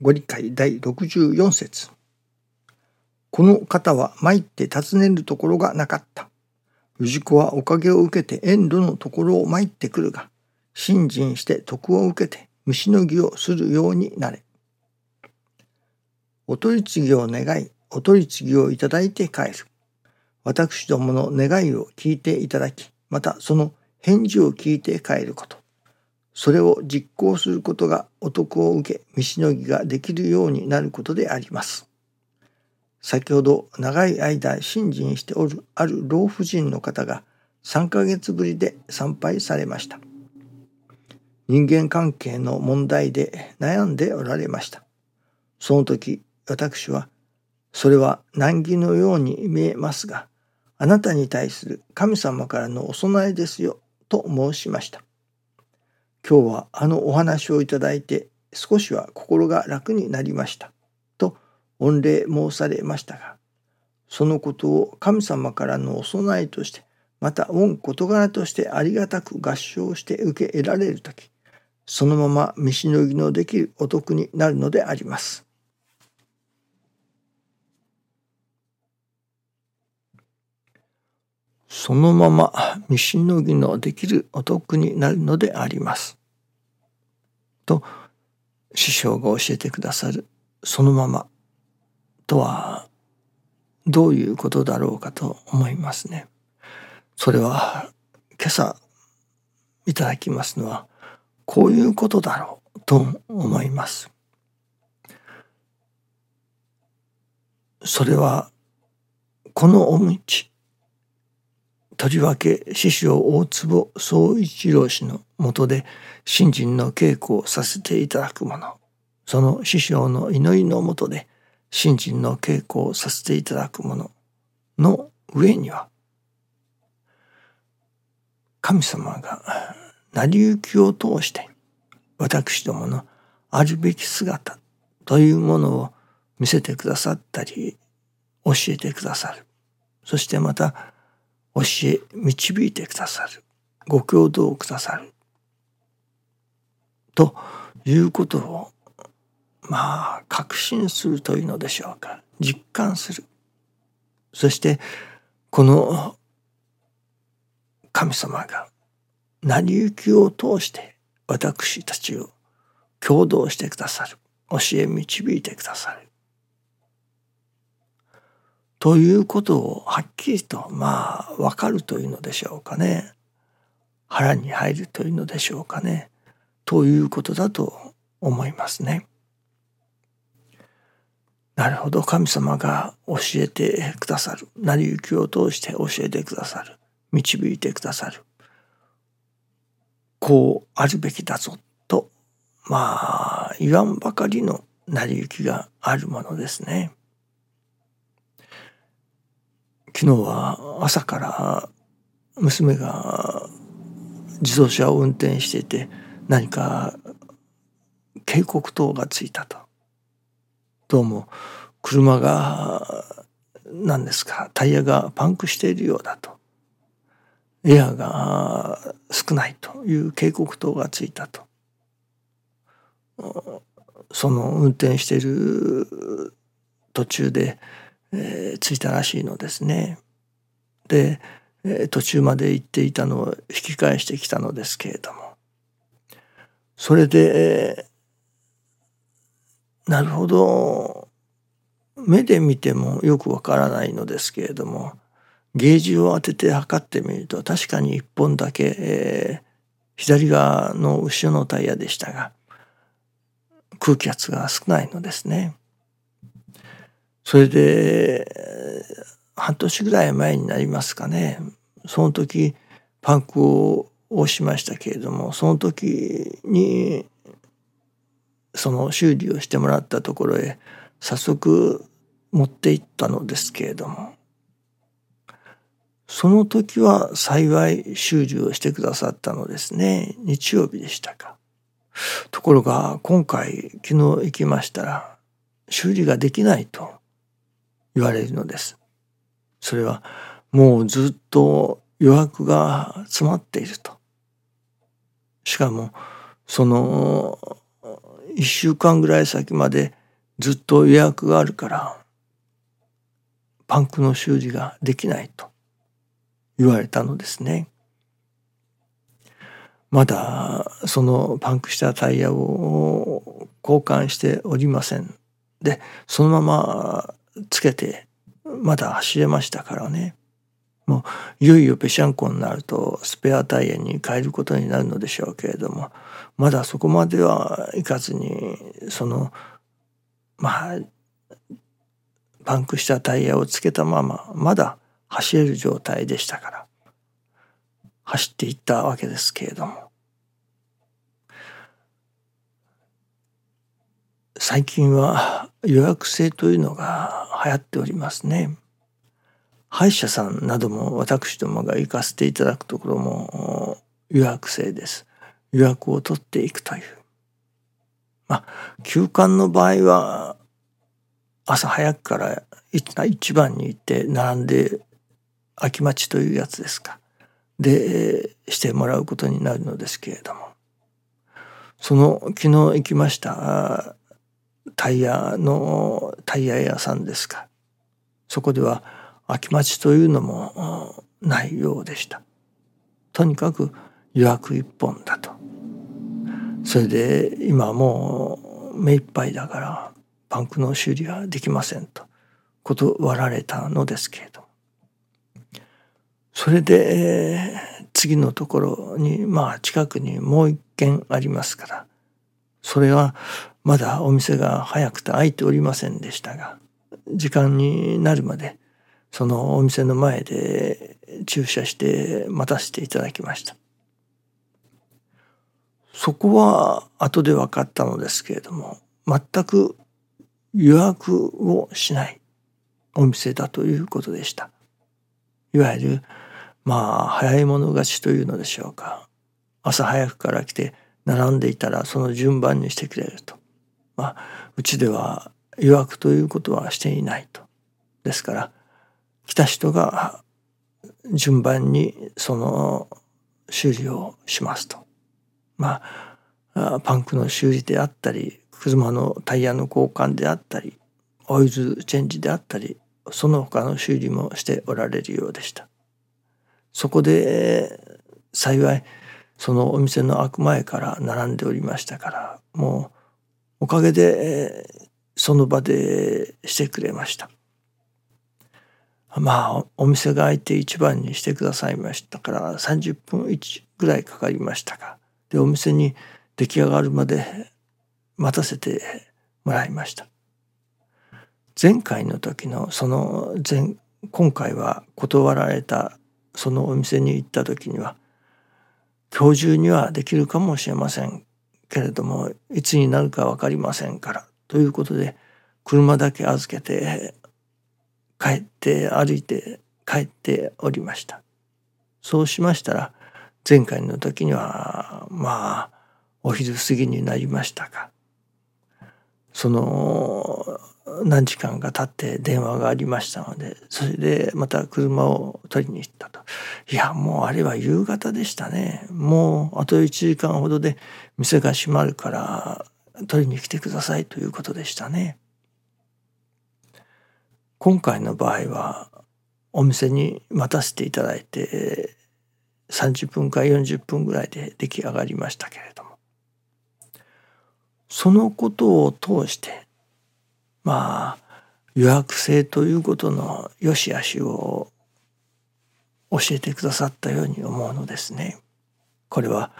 ご理解第64節この方は参って尋ねるところがなかった。氏子はおかげを受けて遠路のところを参ってくるが、信心して徳を受けて虫の儀をするようになれ。お取り次ぎを願い、お取り次ぎをいただいて帰る。私どもの願いを聞いていただき、またその返事を聞いて帰ること。それを実行することが男を受け、見しのぎができるようになることであります。先ほど長い間信心しておるある老婦人の方が3ヶ月ぶりで参拝されました。人間関係の問題で悩んでおられました。その時私はそれは難儀のように見えますがあなたに対する神様からのお供えですよと申しました。今日はあのお話をいただいて少しは心が楽になりましたと御礼申されましたがそのことを神様からのお供えとしてまた御事柄としてありがたく合唱して受け得られる時そのまま見しのぎのできるお得になるのであります。そのまま見しのぎのできるお得になるのであります。と師匠が教えてくださるそのままとはどういうことだろうかと思いますね。それは今朝いただきますのはこういうことだろうと思います。それはこのお道とりわけ師匠大坪宗一郎氏のもとで信心の稽古をさせていただくもの。その師匠の祈りのもとで信心の稽古をさせていただくもの。の上には神様が成り行きを通して私どものあるべき姿というものを見せてくださったり教えてくださる。そしてまた教え導いてくださる。ご共同くださる。ということをまあ確信するというのでしょうか。実感する。そしてこの神様が成り行きを通して私たちを共同してくださる。教え導いてくださる。ということをはっきりとまあ分かるというのでしょうかね。腹に入るというのでしょうかね。ということだと思いますね。なるほど。神様が教えてくださる。成り行きを通して教えてくださる。導いてくださる。こうあるべきだぞとまあ言わんばかりの成り行きがあるものですね。昨日は朝から娘が自動車を運転していて何か警告灯がついたと。どうも車が何ですかタイヤがパンクしているようだと。エアが少ないという警告灯がついたと。その運転している途中でえ、着いたらしいのですね。で、途中まで行っていたのを引き返してきたのですけれどもそれで、なるほど目で見てもよくわからないのですけれどもゲージを当てて測ってみると確かに1本だけ、えー、左側の後ろのタイヤでしたが空気圧が少ないのですね。それで半年ぐらい前になりますかね。その時パンクを押しましたけれどもその時にその修理をしてもらったところへ早速持って行ったのですけれども。その時は幸い修理をしてくださったのですね。日曜日でしたか。ところが今回昨日行きましたら修理ができないと。言われるのです。それはもうずっと予約が詰まっていると。しかもその1週間ぐらい先までずっと予約があるからパンクの修理ができないと言われたのですね。まだそのパンクしたタイヤを交換しておりません。でそのままつけてまだ走れましたからね。もういよいよぺしゃんこになるとスペアタイヤに変えることになるのでしょうけれどもまだそこまではいかずにそのまあパンクしたタイヤをつけたまままだ走れる状態でしたから走っていったわけですけれども。最近は予約制というのが流行っておりますね。歯医者さんなども私どもが行かせていただくところも予約制です。予約を取っていくという。まあ、休館の場合は朝早くから一番に行って並んで空き待ちというやつですか。でしてもらうことになるのですけれどもその昨日行きましたタイヤのタイヤ屋さんですか。そこでは空き待ちというのもないようでした。とにかく予約一本だと。それで今もう目いっぱいだからパンクの修理はできませんと断られたのですけれどそれで次のところにまあ近くにもう一軒ありますから。それはまだお店が早くて開いておりませんでしたが時間になるまでそのお店の前で駐車して待たせていただきました。そこは後で分かったのですけれども全く予約をしないお店だということでした。いわゆるまあ早い者勝ちというのでしょうか。朝早くから来て並んでいたらその順番にしてくれると。まあうちでは予約ということはしていないと。ですから来た人が順番にその修理をしますと。まあパンクの修理であったり車のタイヤの交換であったりオイルチェンジであったりその他の修理もしておられるようでした。そこで幸いそのお店の開く前から並んでおりましたからもうおかげでその場でしてくれました。まあお店が開いて一番にしてくださいましたから30分ぐらいかかりましたがでお店に出来上がるまで待たせてもらいました。前回の時のその前今回は断られたそのお店に行った時には今日中にはできるかもしれません。けれどもいつになるか分かりませんから。ということで車だけ預けて帰って歩いて帰っておりました。そうしましたら前回の時にはまあお昼過ぎになりましたか。その何時間か経って電話がありましたのでそれでまた車を取りに行ったと。いやもうあれは夕方でしたね。もうあと1時間ほどで店が閉まるから取りに来てくださいということでしたね。今回の場合はお店に待たせていただいて30分か40分ぐらいで出来上がりましたけれども。そのことを通してまあ予約制ということの良し悪しを教えてくださったように思うのですね。これは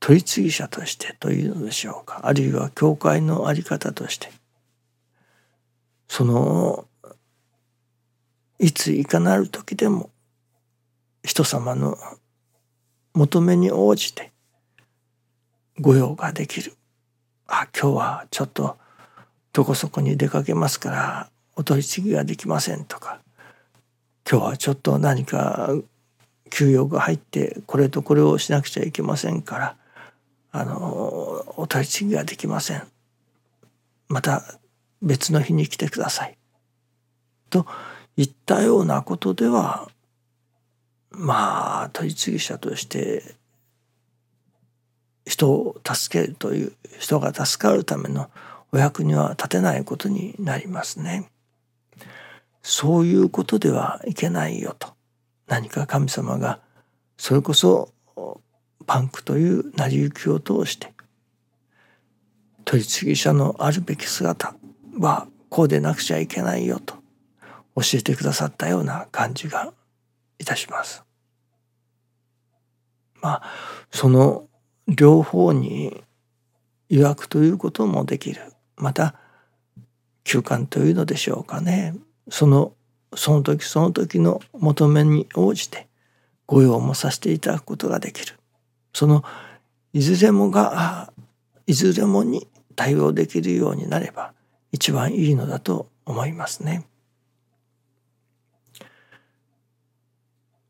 取り次ぎ者としてというのでしょうか。あるいは教会の在り方として。そのいついかなる時でも人様の求めに応じて御用ができる。あ今日はちょっとどこそこに出かけますからお取り次ぎができませんとか。今日はちょっと何か休養が入ってこれとこれをしなくちゃいけませんからあのお取り次ぎができません。また別の日に来てください。といったようなことではまあ取り次ぎ者として人を助けるという人が助かるためのお役には立てないことになりますね。そういうことではいけないよと何か神様がそれこそパンクという成り行きを通して取り次ぎ者のあるべき姿はこうでなくちゃいけないよと教えてくださったような感じがいたします。まあその両方に予約ということもできるまた休館というのでしょうかねそのその時その時の求めに応じて御用もさせていただくことができるそのいずれもがいずれもに対応できるようになれば一番いいのだと思いますね。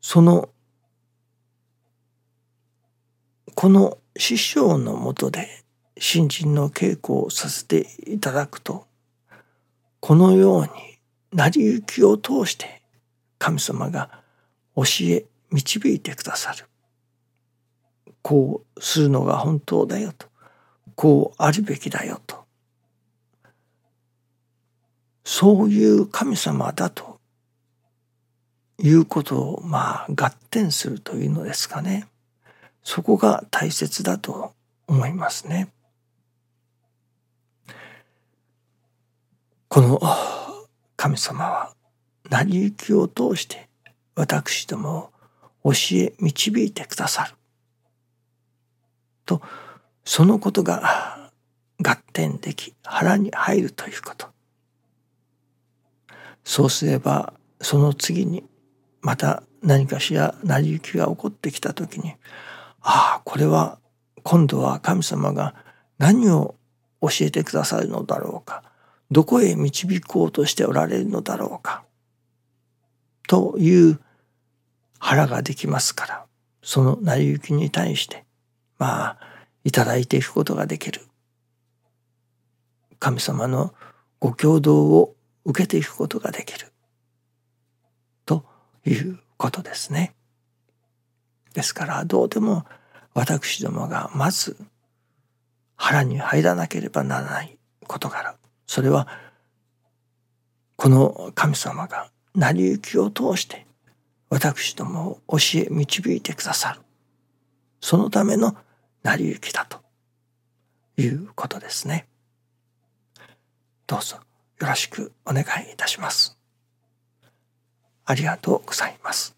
そのこの師匠のもとで新人の稽古をさせていただくとこのように成り行きを通して神様が教え導いてくださる。こうするのが本当だよと。こうあるべきだよと。そういう神様だということをまあ合点するというのですかね。そこが大切だと思いますね。この神様は成り行きを通して私どもを教え導いてくださる。とそのことが合点でき腹に入るということ。そうすればその次にまた何かしら成り行きが起こってきた時にああこれは今度は神様が何を教えてくださるのだろうか。どこへ導こうとしておられるのだろうか？という腹ができますからその成り行きに対してまあいただいていくことができる。神様のご共同を受けていくことができる。ということですね。ですからどうでも私どもがまず腹に入らなければならない事柄。それはこの神様が成り行きを通して私どもを教え導いてくださるそのための成り行きだということですね。どうぞよろしくお願いいたします。ありがとうございます。